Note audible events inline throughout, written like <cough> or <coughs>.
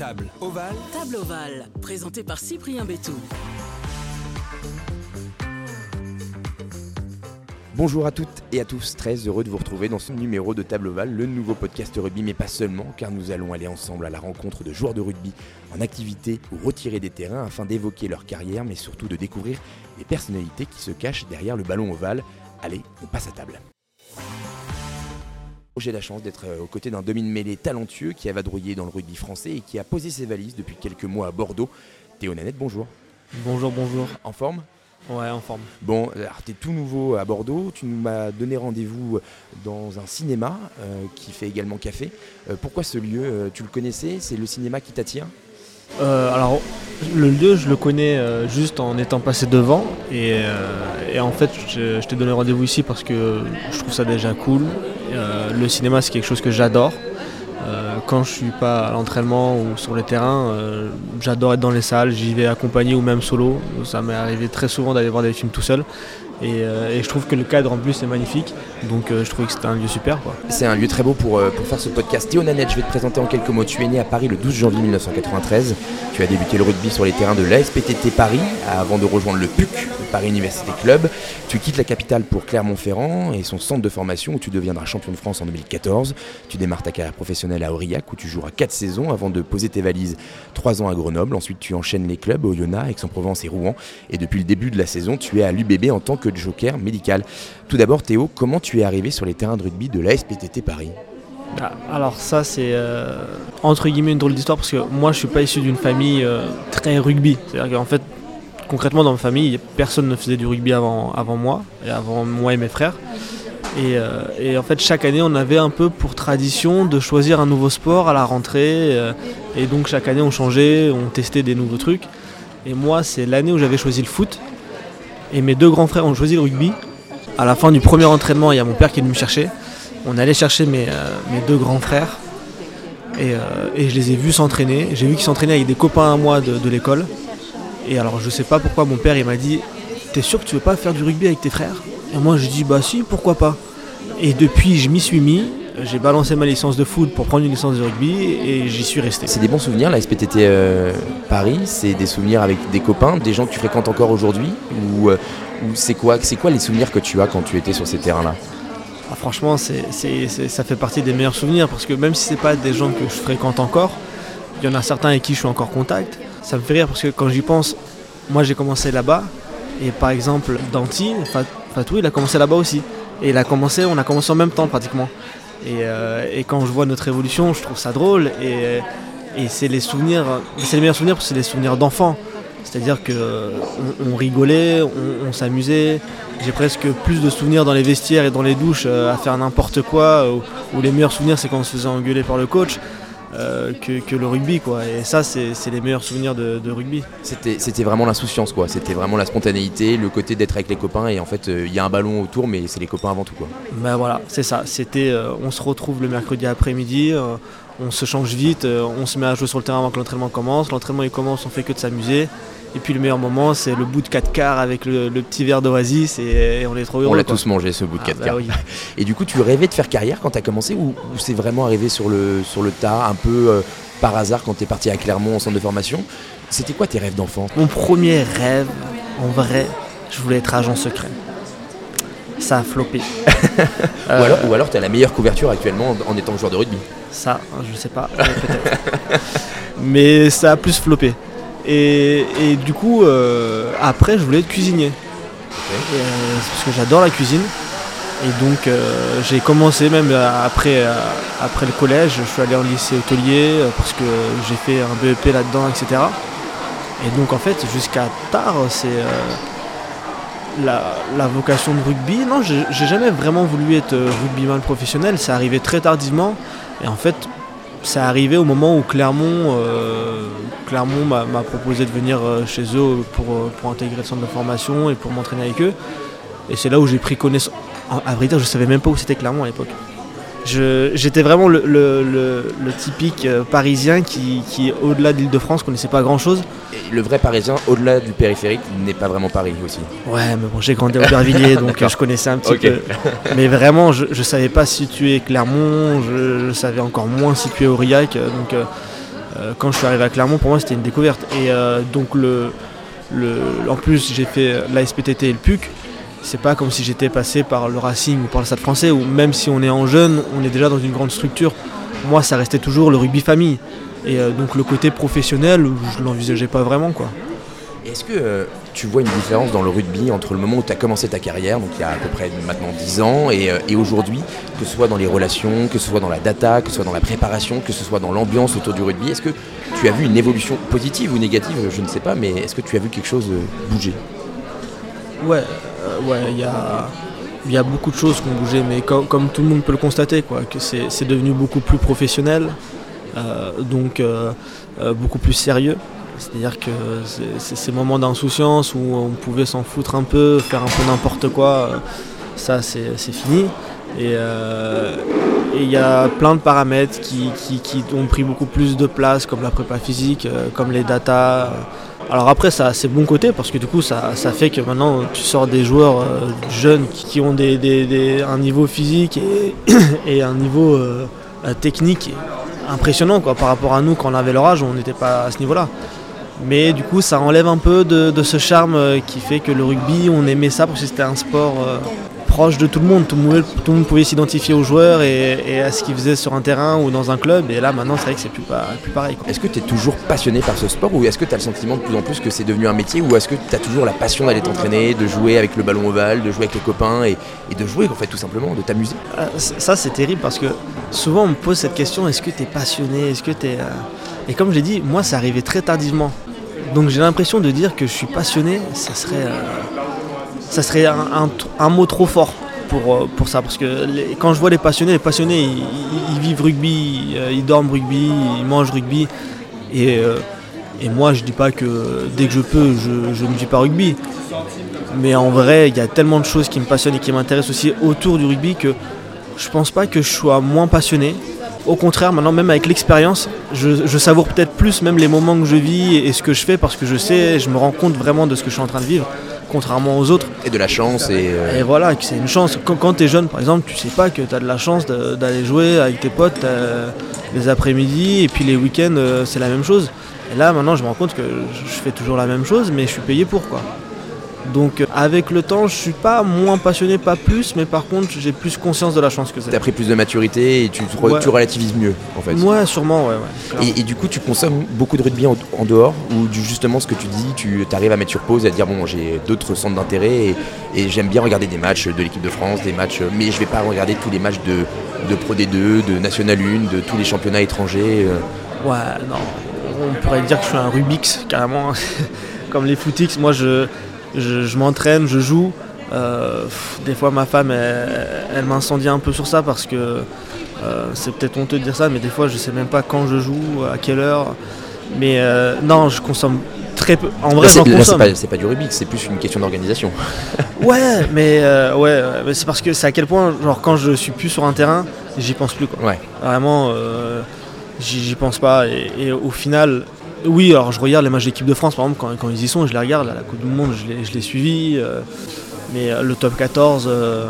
Table ovale. Table ovale, présenté par Cyprien Bétou. Bonjour à toutes et à tous, très heureux de vous retrouver dans ce numéro de Table Ovale, le nouveau podcast rugby, mais pas seulement, car nous allons aller ensemble à la rencontre de joueurs de rugby en activité ou retirés des terrains afin d'évoquer leur carrière, mais surtout de découvrir les personnalités qui se cachent derrière le ballon ovale. Allez, on passe à table. J'ai la chance d'être euh, aux côtés d'un demi-mêlée talentueux qui a vadrouillé dans le rugby français et qui a posé ses valises depuis quelques mois à Bordeaux. Théo Nanette, bonjour. Bonjour, bonjour. En forme? Ouais, en forme. Bon, alors t'es tout nouveau à Bordeaux, tu m'as donné rendez-vous dans un cinéma euh, qui fait également café. Euh, pourquoi ce lieu? Euh, Tu le connaissais? C'est le cinéma qui t'attire? Euh, alors, le lieu, je le connais euh, juste en étant passé devant. Et, euh, en fait, je, t'ai donné rendez-vous ici parce que je trouve ça déjà cool. Le cinéma, c'est quelque chose que j'adore. Quand je suis pas à l'entraînement ou sur le terrain, j'adore être dans les salles. J'y vais accompagné ou même solo. Ça m'est arrivé très souvent d'aller voir des films tout seul. Et, euh, et je trouve que le cadre en plus est magnifique. Donc euh, je trouvais que c'était un lieu super. C'est un lieu très beau pour, euh, pour faire ce podcast. Théo Nanette, je vais te présenter en quelques mots. Tu es né à Paris le 12 janvier 1993. Tu as débuté le rugby sur les terrains de l'ASPTT Paris avant de rejoindre le PUC, le Paris Université Club. Tu quittes la capitale pour Clermont-Ferrand et son centre de formation où tu deviendras champion de France en 2014. Tu démarres ta carrière professionnelle à Aurillac où tu joueras 4 saisons avant de poser tes valises 3 ans à Grenoble. Ensuite, tu enchaînes les clubs au Yona, Aix-en-Provence et Rouen. Et depuis le début de la saison, tu es à l'UBB en tant que joker médical. Tout d'abord, Théo, comment tu es arrivé sur les terrains de rugby de l'ASPTT Paris? Ah, Alors ça c'est euh, entre guillemets une drôle d'histoire parce que moi je suis pas issu d'une famille euh, très rugby. C'est-à-dire qu'en fait concrètement dans ma famille personne ne faisait du rugby avant, moi et avant moi et mes frères. Et, euh, et en fait chaque année on avait un peu pour tradition de choisir un nouveau sport à la rentrée et donc chaque année on changeait, on testait des nouveaux trucs. Et moi c'est l'année où j'avais choisi le foot et mes deux grands frères ont choisi le rugby. À la fin du premier entraînement il y a mon père qui est venu me chercher. On allait chercher mes, euh, deux grands frères et, euh, et je les ai vus s'entraîner. J'ai vu qu'ils s'entraînaient avec des copains à moi de, l'école. Et alors je sais pas pourquoi mon père il m'a dit T'es sûr que tu veux pas faire du rugby avec tes frères? Et moi je dis Bah si, pourquoi pas? Et depuis je m'y suis mis. J'ai balancé ma licence de foot pour prendre une licence de rugby et j'y suis resté. C'est des bons souvenirs, la SPTT euh, Paris, c'est des souvenirs avec des copains, des gens que tu fréquentes encore aujourd'hui? Ou, euh, ou c'est quoi, les souvenirs que tu as quand tu étais sur ces terrains-là? Ah, franchement, ça fait partie des meilleurs souvenirs parce que même si c'est pas des gens que je fréquente encore, il y en a certains avec qui je suis encore en contact. Ça me fait rire parce que quand j'y pense, moi j'ai commencé là-bas et par exemple Danti, Fat- Fatou, il a commencé là-bas aussi. Et il a commencé, on a commencé en même temps pratiquement. Et, euh, et quand je vois notre évolution, je trouve ça drôle et, c'est les souvenirs, c'est les meilleurs souvenirs parce que c'est les souvenirs d'enfants. C'est-à-dire que on, rigolait, on, s'amusait. J'ai presque plus de souvenirs dans les vestiaires et dans les douches euh, à faire n'importe quoi. euh, où les meilleurs souvenirs, c'est quand on se faisait engueuler par le coach euh, que, que le rugby, quoi. Et ça, c'est c'est les meilleurs souvenirs de, de rugby. C'était, vraiment l'insouciance, quoi. C'était vraiment la spontanéité, le côté d'être avec les copains et en fait, euh, il y a un ballon autour, mais c'est les copains avant tout, quoi. Ben voilà, c'est ça. C'était, euh, on se retrouve le mercredi après-midi, on se change vite, on se met à jouer sur le terrain avant que l'entraînement commence. L'entraînement il commence, on fait que de s'amuser. Et puis le meilleur moment, c'est le bout de 4 quarts avec le, le petit verre d'oasis et, et on est trop heureux. On l'a tous mangé, ce bout de Ah, 4 bah quarts. oui. Et du coup, tu rêvais de faire carrière quand tu as commencé ou, ou c'est vraiment arrivé sur le, sur le tas, un peu euh, par hasard quand tu es parti à Clermont en centre de formation? C'était quoi tes rêves d'enfant? Mon premier rêve, en vrai, je voulais être agent secret. Ça a floppé. <laughs> Ou alors, ou alors tu as la meilleure couverture actuellement en, en étant joueur de rugby Ça, je sais pas, peut-être. <laughs> mais ça a plus floppé. Et, et du coup, euh, après, je voulais être cuisinier. Et, euh, parce que j'adore la cuisine. Et donc, euh, j'ai commencé même après, après le collège. Je suis allé en lycée hôtelier parce que j'ai fait un BEP là-dedans, etc. Et donc, en fait, jusqu'à tard, c'est la, la vocation de rugby. Non, j'ai jamais vraiment voulu être rugbyman professionnel. C'est arrivé très tardivement. Et en fait, c'est arrivé au moment où Clermont, euh, m'a proposé de venir euh, chez eux pour, euh, pour intégrer le centre de formation et pour m'entraîner avec eux. Et c'est là où j'ai pris connaissance. À vrai dire, je savais même pas où c'était Clermont à l'époque. J'étais vraiment le, le- le- le typique euh, parisien qui, qui au-delà de l'Île-de-France, connaissait pas grand-chose. Le vrai parisien, au-delà du périphérique, n'est pas vraiment Paris aussi. Ouais, mais bon, j'ai grandi à Aubervilliers, donc euh, je connaissais un petit peu. Mais vraiment, je, je savais pas situer Clermont, je, je savais encore moins situer Aurillac. euh, Donc, euh, quand je suis arrivé à Clermont, pour moi, c'était une découverte. Et donc, le, le, en plus, j'ai fait la SPTT et le PUC. C'est pas comme si j'étais passé par le Racing ou par le Stade français, où même si on est en jeune, on est déjà dans une grande structure. Moi, ça restait toujours le rugby famille. Et donc, le côté professionnel, je l'envisageais pas vraiment. quoi. Est-ce que euh, tu vois une différence dans le rugby entre le moment où tu as commencé ta carrière, donc il y a à peu près maintenant 10 ans, et, euh, et aujourd'hui, que ce soit dans les relations, que ce soit dans la data, que ce soit dans la préparation, que ce soit dans l'ambiance autour du rugby Est-ce que tu as vu une évolution positive ou négative Je ne sais pas, mais est-ce que tu as vu quelque chose euh, bouger? Ouais, ouais, il y a, y a beaucoup de choses qui ont bougé, mais comme, tout le monde peut le constater, quoi, que c'est devenu beaucoup plus professionnel, donc beaucoup plus sérieux. C'est-à-dire que ces moments d'insouciance où on pouvait s'en foutre un peu, faire un peu n'importe quoi, euh, ça c'est fini. Euh, et il y a plein de paramètres qui, ont pris beaucoup plus de place, comme la prépa physique, euh, comme les datas. Alors après, ça a ses bons côtés parce que du coup, ça, fait que maintenant, tu sors des joueurs jeunes qui, ont un niveau physique et, <coughs> un niveau technique impressionnant quoi, par rapport à nous quand on avait leur âge, on n'était pas à ce niveau-là. Mais du coup, ça enlève un peu de, ce charme euh, qui fait que le rugby, on aimait ça parce que c'était un sport euh, proche de tout le monde. Tout le monde, pouvait s'identifier aux joueurs et, à ce qu'ils faisaient sur un terrain ou dans un club. Et là, maintenant, c'est vrai que c'est plus, plus pareil. Est-ce que tu es toujours passionné par ce sport ou est-ce que tu as le sentiment de plus en plus que c'est devenu un métier ou est-ce que tu as toujours la passion d'aller t'entraîner, de jouer avec le ballon ovale, de jouer avec les copains et, de jouer en fait tout simplement, de t'amuser? Ah, Ça, c'est terrible parce que souvent on me pose cette question est-ce que tu es passionné? Est-ce que tu es. Et comme j'ai dit, moi, ça arrivait très tardivement. Donc j'ai l'impression de dire que je suis passionné, ça serait, euh, ça serait un, mot trop fort pour, euh, pour ça. Parce que quand je vois les passionnés, les passionnés, ils, vivent rugby, euh, ils dorment rugby, ils mangent rugby. Et, et moi, je dis pas que dès que je peux, je ne dis pas rugby. Mais en vrai, il y a tellement de choses qui me passionnent et qui m'intéressent aussi autour du rugby que je pense pas que je sois moins passionné. Au contraire, maintenant, même avec l'expérience, je, savoure peut-être plus même les moments que je vis et, ce que je fais parce que je sais, je me rends compte vraiment de ce que je suis en train de vivre, contrairement aux autres. Et de la chance. Et, euh, et voilà, c'est une chance. Quand, tu es jeune, par exemple, tu sais pas que tu as de la chance d'aller jouer avec tes potes euh, les après-midi et puis les week-ends, euh, c'est la même chose. Et là, maintenant, je me rends compte que je fais toujours la même chose, mais je suis payé pour quoi. Donc avec le temps, je suis pas moins passionné, pas plus, mais par contre, j'ai plus conscience de la chance que c'est. Tu as pris plus de maturité et tu, tu relativises mieux en fait. Ouais, sûrement, ouais. Et, du coup, tu consommes beaucoup de rugby en, dehors ou justement ce que tu dis, tu arrives à mettre sur pause et à dire bon, j'ai d'autres centres d'intérêt et, j'aime bien regarder des matchs de l'équipe de France, des matchs, mais je vais pas regarder tous les matchs de, de Pro D2, de National 1, de tous les championnats étrangers. Euh. Ouais, non. On pourrait dire que je suis un Rubix carrément. <laughs> Comme les footix, moi je je, m'entraîne, je joue. Euh, des fois, ma femme, elle, m'incendie un peu sur ça parce que euh, c'est peut-être honteux de dire ça, mais des fois, je sais même pas quand je joue, à quelle heure. Mais euh, non, je consomme très peu. En vrai, j'en consomme. C'est pas, du Rubik, c'est plus une question d'organisation. <laughs> ouais, mais ouais, c'est parce que c'est à quel point, genre, quand je suis plus sur un terrain, j'y pense plus. Quoi. Ouais. Vraiment, j'y pense pas. et, au final, oui, alors je regarde les matchs d'équipe de France, par exemple, quand, ils y sont, je les regarde. la Coupe du Monde, je l'ai suivi. Euh, mais euh, le top 14, euh,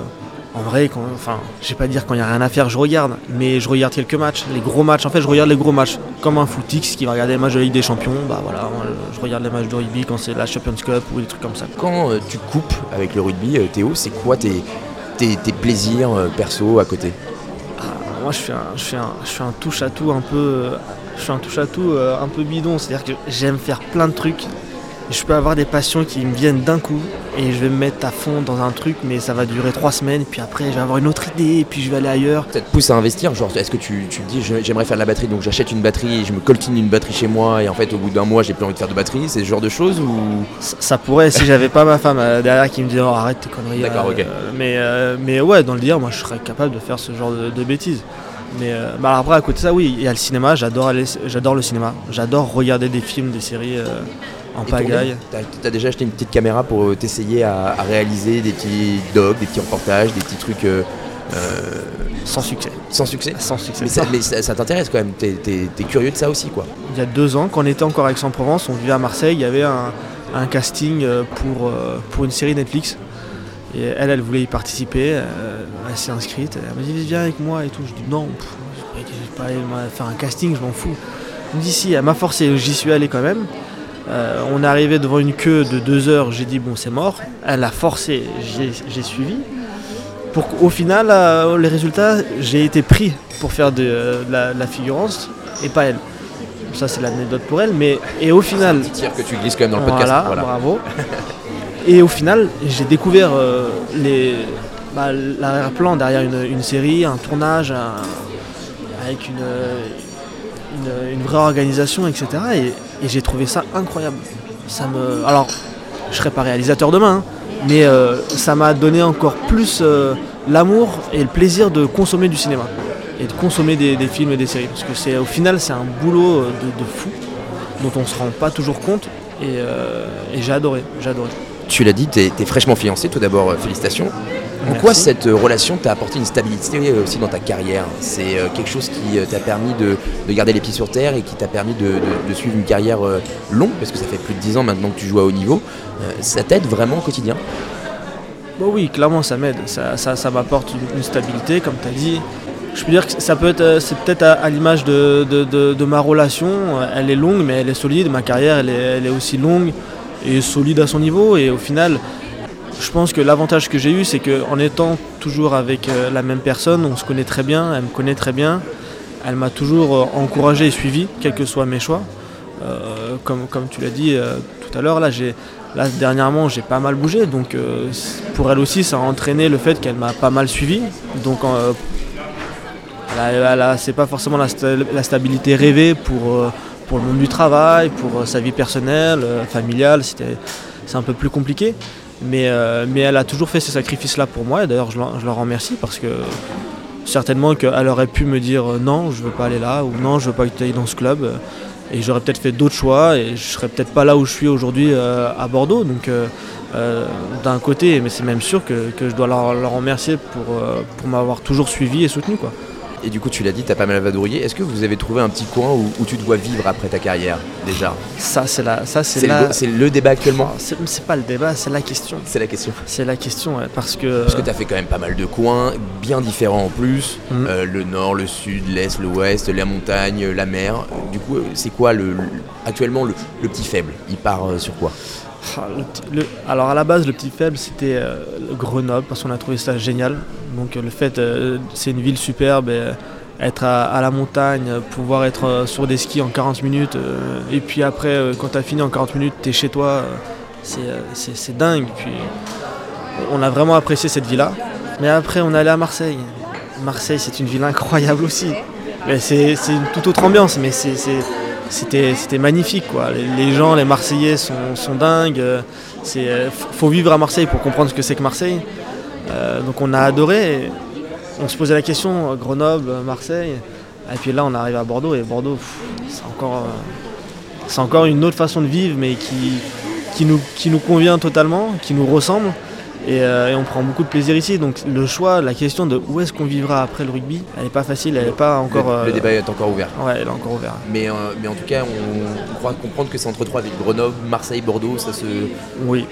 en vrai, quand, enfin, je vais pas dire quand il n'y a rien à faire, je regarde. Mais je regarde quelques matchs, les gros matchs. En fait, je regarde les gros matchs. Comme un footix qui va regarder les matchs de la Ligue des Champions. Bah voilà, je regarde les matchs de rugby quand c'est la Champions Cup ou des trucs comme ça. Quand tu coupes avec le rugby, Théo, c'est quoi tes, tes, plaisirs perso à côté? Ah, Moi, je suis un, je un, je suis un touche à tout un peu je suis un touche à tout euh, un peu bidon, c'est-à-dire que j'aime faire plein de trucs. Je peux avoir des passions qui me viennent d'un coup et je vais me mettre à fond dans un truc, mais ça va durer trois semaines. Puis après, je vais avoir une autre idée et puis je vais aller ailleurs. Ça te pousse à investir Genre, est-ce que tu, tu te dis j'aimerais faire de la batterie donc j'achète une batterie je me coltine une batterie chez moi et en fait, au bout d'un mois, j'ai plus envie de faire de batterie C'est ce genre de choses ou? Ça, pourrait si j'avais pas ma femme euh, derrière qui me dit oh, arrête tes conneries. D'accord, ok. Euh, mais, mais ouais, dans le dire, moi je serais capable de faire ce genre de bêtises. Mais euh, bah après, à côté de ça, oui, il y a le cinéma, j'adore j'adore le cinéma. J'adore regarder des films, des séries euh, en pagaille. T'as as déjà acheté une petite caméra pour euh, t'essayer à, réaliser des petits dogs, des petits reportages, des petits trucs. sans succès. Sans succès Sans succès. Mais ça, t'intéresse quand même, t'es es, curieux de ça aussi quoi. Il y a deux ans, quand on était encore à Aix-en-Provence, on vivait à Marseille, il y avait un, un casting pour, pour une série Netflix. Et elle, elle voulait y participer, euh, elle s'est inscrite, elle m'a dit viens avec moi et tout. Je dis non, je vais pas aller faire un casting, je m'en fous. Il me dit si, elle m'a forcé, j'y suis allé quand même. Euh, on est arrivé devant une queue de deux heures, j'ai dit bon c'est mort. Elle a forcé, j'ai suivi. Pour qu'au final, euh, les résultats, j'ai été pris pour faire de, la, figurance et pas elle. Ça c'est l'anecdote pour elle, mais et au final. Un petit tir que tu glisses quand même dans le podcast. Voilà, bravo. <laughs> et au final, j'ai découvert euh, bah, l'arrière-plan derrière une, série, un tournage, avec une, vraie organisation, etc. Et, j'ai trouvé ça incroyable. Ça me, alors, je serai pas réalisateur demain, hein, mais euh, ça m'a donné encore plus euh, l'amour et le plaisir de consommer du cinéma et de consommer des, films et des séries. Parce que c'est au final, c'est un boulot de, fou dont on se rend pas toujours compte. Et, euh, j'ai adoré, j'ai adoré. Tu l'as dit, tu es, fraîchement fiancé, tout d'abord, félicitations. En quoi cette euh, relation t'a apporté une stabilité aussi dans ta carrière? C'est euh, quelque chose qui euh, t'a permis de, garder les pieds sur terre et qui t'a permis de, suivre une carrière longue, parce que ça fait plus de 10 ans maintenant que tu joues à haut niveau. Ça t'aide vraiment au quotidien? Bon, Oui, clairement ça m'aide. Ça, m'apporte une, stabilité, comme tu as dit. Je peux dire que ça peut être, c'est peut-être à, l'image de, ma relation. Elle est longue, mais elle est solide. Ma carrière, elle est, elle est aussi longue et solide à son niveau. Et au final, je pense que l'avantage que j'ai eu, c'est qu'en étant toujours avec euh, la même personne, on se connaît très bien, elle me connaît très bien, elle m'a toujours euh, encouragé et suivi, quels que soient mes choix. Euh, comme, comme tu l'as dit tout à l'heure, là, là dernièrement j'ai pas mal bougé, donc pour elle aussi ça a entraîné le fait qu'elle m'a pas mal suivi. Donc c'est pas forcément la, stabilité rêvée pour, pour le monde du travail, pour sa vie personnelle, familiale, c'est un peu plus compliqué. Euh, mais, elle a toujours fait ces sacrifices-là pour moi, et d'ailleurs je, leur remercie parce que certainement qu'elle aurait pu me dire euh, non, je veux pas aller là, ou non, je veux pas que tu ailles dans ce club, euh, et j'aurais peut-être fait d'autres choix, et je serais peut-être pas là où je suis aujourd'hui à Bordeaux. Donc d'un côté, mais c'est même sûr que, je dois leur, remercier pour, pour m'avoir toujours suivi et soutenu. Quoi. Et du coup, tu l'as dit, tu as pas mal vadrouillé. Est-ce que vous avez trouvé un petit coin où, tu dois vivre après ta carrière déjà? Ça, c'est la, ça c'est le, le, débat actuellement? C'est pas le débat, c'est la question. C'est la question. C'est la question, parce que. Parce que tu as fait quand même pas mal de coins, bien différents en plus. Mm. Euh, le nord, le sud, l'est, l'ouest, la montagne, la mer. Du coup, c'est quoi le, actuellement le, petit faible? Il part euh, sur quoi? Ah, alors à la base, le petit faible, c'était euh, Grenoble, parce qu'on a trouvé ça génial. Donc le fait, euh, c'est une ville superbe, être à, la montagne, pouvoir être euh, sur des skis en 40 minutes, et puis après, quand tu as fini en 40 minutes, tu es chez toi, c'est dingue. Puis on a vraiment apprécié cette ville-là. Mais après, on est allé à Marseille. Marseille, c'est une ville incroyable aussi. C'est une toute autre ambiance, mais c'est c'était magnifique. Quoi. Les, gens, les Marseillais sont, dingues. Il euh, faut vivre à Marseille pour comprendre ce que c'est que Marseille. Euh, donc on a adoré. On se posait la question, Grenoble, Marseille. Et puis là, on arrive à Bordeaux. Et Bordeaux, c'est encore, c'est encore une autre façon de vivre, mais qui, qui, nous, qui nous convient totalement, qui nous ressemble. Euh, et, on prend beaucoup de plaisir ici. Donc le choix, la question de où est-ce qu'on vivra après le rugby, elle n'est pas facile, elle n'est pas encore. Le, euh, débat est encore ouvert. Ouais, elle est encore ouvert. Mais, euh, mais en tout cas, on, croit comprendre que c'est entre trois villes Grenoble, Marseille, Bordeaux, ça se. Oui.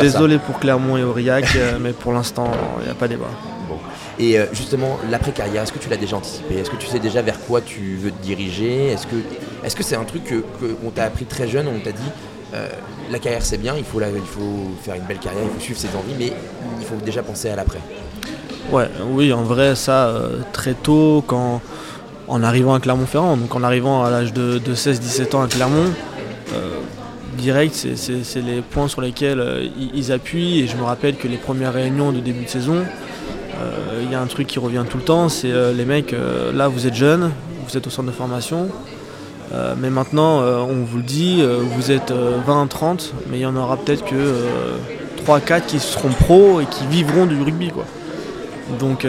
désolé pour Clermont et Aurillac, <laughs> mais pour l'instant, il n'y a pas débat. Bon. Et justement, l'après-carrière, est-ce que tu l'as déjà anticipé? Est-ce que tu sais déjà vers quoi tu veux te diriger? Est-ce que est-ce que c'est un truc qu'on t'a appris très jeune, on t'a dit euh, la carrière c'est bien, il faut, faire une belle carrière, il faut suivre ses envies, mais il faut déjà penser à l'après. Ouais, oui, en vrai, ça, euh, très tôt, quand, en arrivant à Clermont-Ferrand, donc en arrivant à l'âge de, 16-17 ans à Clermont, euh, direct, c'est les points sur lesquels ils, appuient. Et je me rappelle que les premières réunions de début de saison, il y a un truc qui revient tout le temps, c'est les mecs, là vous êtes jeunes, vous êtes au centre de formation, euh, mais maintenant, euh, on vous le dit, euh, vous êtes 20-30, mais il y en aura peut-être que 3-4 qui seront pros et qui vivront du rugby. Quoi. Donc,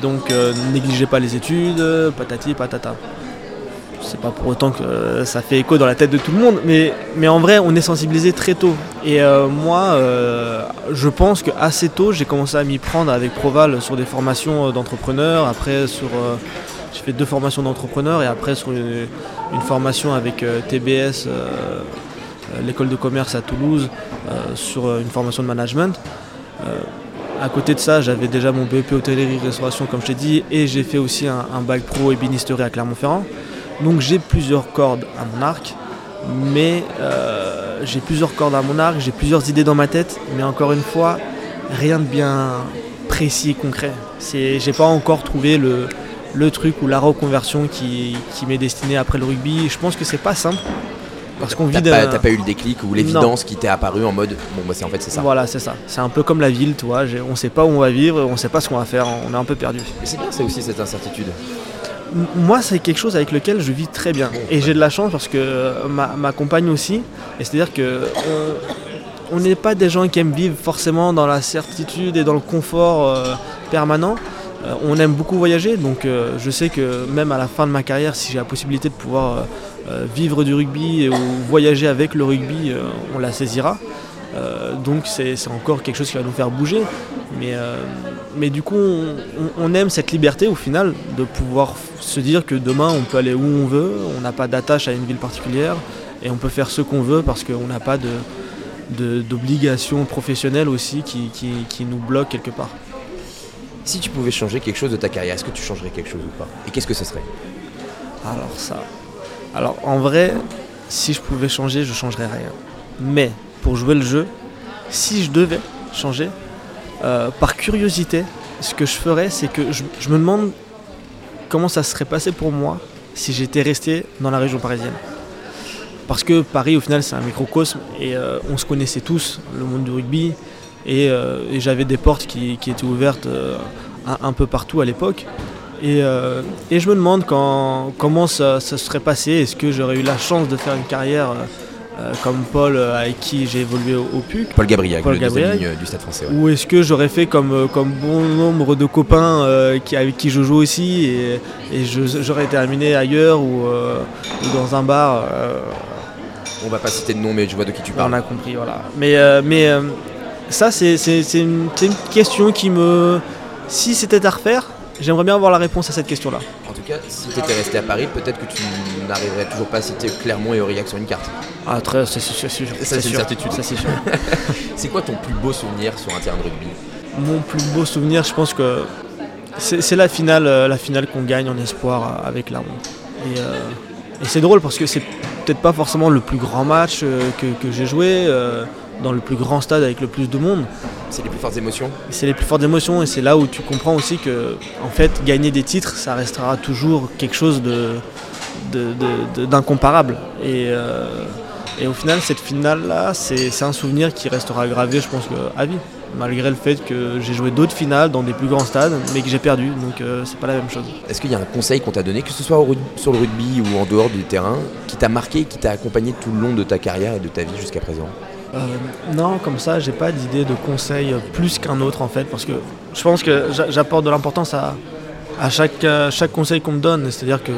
donc négligez pas les études, patati patata. C'est pas pour autant que ça fait écho dans la tête de tout le monde, mais, mais en vrai, on est sensibilisé très tôt. Et moi, je pense qu'assez tôt, j'ai commencé à m'y prendre avec Proval sur des formations d'entrepreneurs, après sur j'ai fait deux formations d'entrepreneur et après sur une, formation avec euh, TBS, euh, euh, l'école de commerce à Toulouse, sur une formation de management. à côté de ça, j'avais déjà mon BEP hôtellerie restauration comme je t'ai dit et j'ai fait aussi un, bac pro ébénisterie à Clermont-Ferrand. Donc j'ai plusieurs cordes à mon arc, mais j'ai plusieurs cordes à mon arc, j'ai plusieurs idées dans ma tête, mais encore une fois, rien de bien précis et concret. J'ai pas encore trouvé le, le truc ou la reconversion qui, qui m'est destinée après le rugby. Je pense que c'est pas simple. Parce qu'on vit T'as pas, eu le déclic ou l'évidence qui t'est apparue en mode bon bah c'est en fait c'est ça. Voilà, c'est ça. C'est un peu comme la ville, tu vois. On sait pas où on va vivre, on sait pas ce qu'on va faire, on est un peu perdu. Mais c'est bien ça aussi cette incertitude. M- Moi, c'est quelque chose avec lequel je vis très bien. Et j'ai de la chance parce que euh, ma, ma compagne aussi. Et c'est-à-dire que on- on n'est pas des gens qui aiment vivre forcément dans la certitude et dans le confort euh, permanent. Euh, on aime beaucoup voyager, donc euh, je sais que même à la fin de ma carrière, si j'ai la possibilité de pouvoir euh, vivre du rugby ou voyager avec le rugby, on la saisira. Donc c'est encore quelque chose qui va nous faire bouger. Mais, du coup, on, aime cette liberté au final de pouvoir se dire que demain on peut aller où on veut, on n'a pas d'attache à une ville particulière et on peut faire ce qu'on veut parce qu'on n'a pas de professionnelles aussi qui, nous bloquent quelque part. Si tu pouvais changer quelque chose de ta carrière, est-ce que tu changerais quelque chose ou pas? Et qu'est-ce que ce serait? Alors ça. Alors en vrai, si je pouvais changer, je changerais rien. Mais pour jouer le jeu, si je devais changer, euh, par curiosité, ce que je ferais, c'est que je, me demande comment ça serait passé pour moi si j'étais resté dans la région parisienne. Parce que Paris, au final, c'est un microcosme et euh, on se connaissait tous, le monde du rugby, et, euh, et j'avais des portes qui, qui étaient ouvertes euh, un, un peu partout à l'époque. Et, euh, et je me demande quand, comment ça, se serait passé. Est-ce que j'aurais eu la chance de faire une carrière euh, comme Paul, euh, avec qui j'ai évolué au, au PUC? Paul Gabriel, Paul le Gabriel. ligne euh, du Stade français. ouais. Ou est-ce que j'aurais fait comme, comme bon nombre de copains qui, avec qui je joue aussi et, j'aurais terminé ailleurs ou, ou dans un bar On va pas citer de nom, mais je vois de qui tu on parles. a compris, voilà. Mais, mais ça, c'est une, question qui me... Si c'était à refaire, j'aimerais bien avoir la réponse à cette question-là. En tout cas, si tu étais resté à Paris, peut-être que tu n'arriverais toujours pas à citer Clermont et Aurillac sur une carte. Ah, très, c'est c'est sûr. c'est une sûr. certitude. Ça, c'est sûr. <laughs> C'est quoi ton plus beau souvenir sur un terrain de rugby? Mon plus beau souvenir, je pense que c'est c'est la finale, euh, la finale qu'on gagne en espoir euh, avec Clermont. Et, euh, et c'est drôle parce que c'est peut-être pas forcément le plus grand match que, que j'ai joué euh, dans le plus grand stade avec le plus de monde. C'est les plus fortes émotions. C'est les plus fortes émotions et c'est là où tu comprends aussi que en fait gagner des titres ça restera toujours quelque chose de d'incomparable. Et, euh, et au final cette finale là c'est un souvenir qui restera gravé je pense à vie. Malgré le fait que j'ai joué d'autres finales dans des plus grands stades mais que j'ai perdu donc euh, c'est pas la même chose. Est-ce qu'il y a un conseil qu'on t'a donné, que ce soit au sur le rugby ou en dehors du terrain, qui t'a marqué, qui t'a accompagné tout le long de ta carrière et de ta vie jusqu'à présent? Non, comme ça, j'ai pas d'idée de conseil plus qu'un autre en fait, parce que je pense que j'a- j'apporte de l'importance à, à chaque, à chaque conseil qu'on me donne. C'est-à-dire que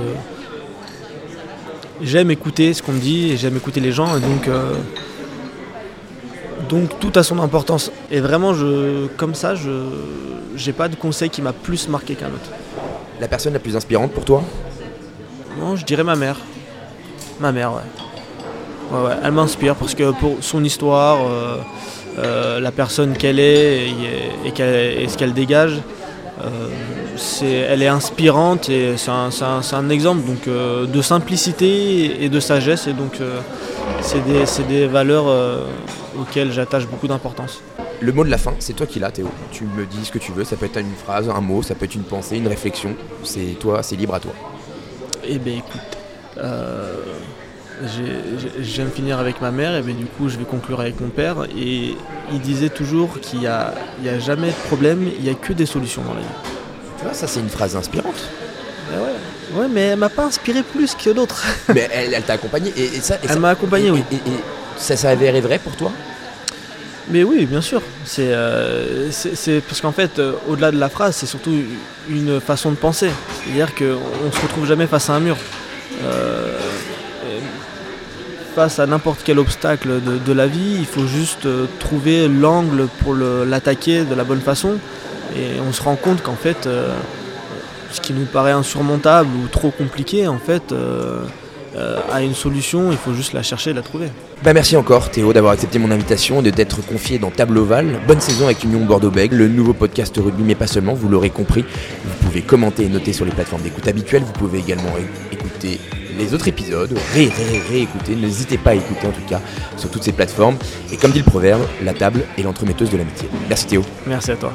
j'aime écouter ce qu'on me dit et j'aime écouter les gens, et donc, euh, donc tout a son importance. Et vraiment, je, comme ça, je j'ai pas de conseil qui m'a plus marqué qu'un autre. La personne la plus inspirante pour toi? Non, je dirais ma mère. Ma mère, ouais. Ouais, ouais, elle m'inspire parce que pour son histoire, euh, euh, la personne qu'elle est et, et qu'elle- et ce qu'elle dégage, euh, elle est inspirante et c'est un, exemple donc, de simplicité et de sagesse. Et donc, c'est, des, des valeurs auxquelles j'attache beaucoup d'importance. Le mot de la fin, c'est toi qui l'as, Théo. Tu me dis ce que tu veux, ça peut être une phrase, un mot, ça peut être une pensée, une réflexion. C'est toi, c'est libre à toi. Eh bien écoute, euh, j'ai- j'ai- j'aime finir avec ma mère, et bien du coup je vais conclure avec mon père. Et il disait toujours qu'il n'y a, il a jamais de problème, il n'y a que des solutions dans la vie. Tu vois, ça c'est une phrase inspirante. Eh ouais. ouais, mais elle m'a pas inspiré plus que d'autres. <laughs> Mais elle, elle t'a accompagné et, et ça. et Elle m'a accompagné, et- oui. Et, ça s'avérait vrai pour toi? Mais oui, bien sûr. C'est euh, parce qu'en fait, euh, au-delà de la phrase, c'est surtout une façon de penser. C'est-à-dire qu'on se retrouve jamais face à un mur. Euh, et face à n'importe quel obstacle de, la vie, il faut juste euh, trouver l'angle pour l'attaquer de la bonne façon. Et on se rend compte qu'en fait, euh, ce qui nous paraît insurmontable ou trop compliqué, en fait, euh, euh, une solution. Il faut juste la chercher et la trouver. Bah merci encore Théo d'avoir accepté mon invitation et de t'être confié dans Table Ovale. Bonne saison avec l'Union Bordeaux-Bègles, le nouveau podcast rugby, mais pas seulement, vous l'aurez compris. Vous pouvez commenter et noter sur les plateformes d'écoute habituelles. Vous pouvez également écouter les autres épisodes, ré, ré, réécouter, n'hésitez pas à écouter en tout cas sur toutes ces plateformes. Et comme dit le proverbe, la table est l'entremetteuse de l'amitié. Merci Théo. Merci à toi.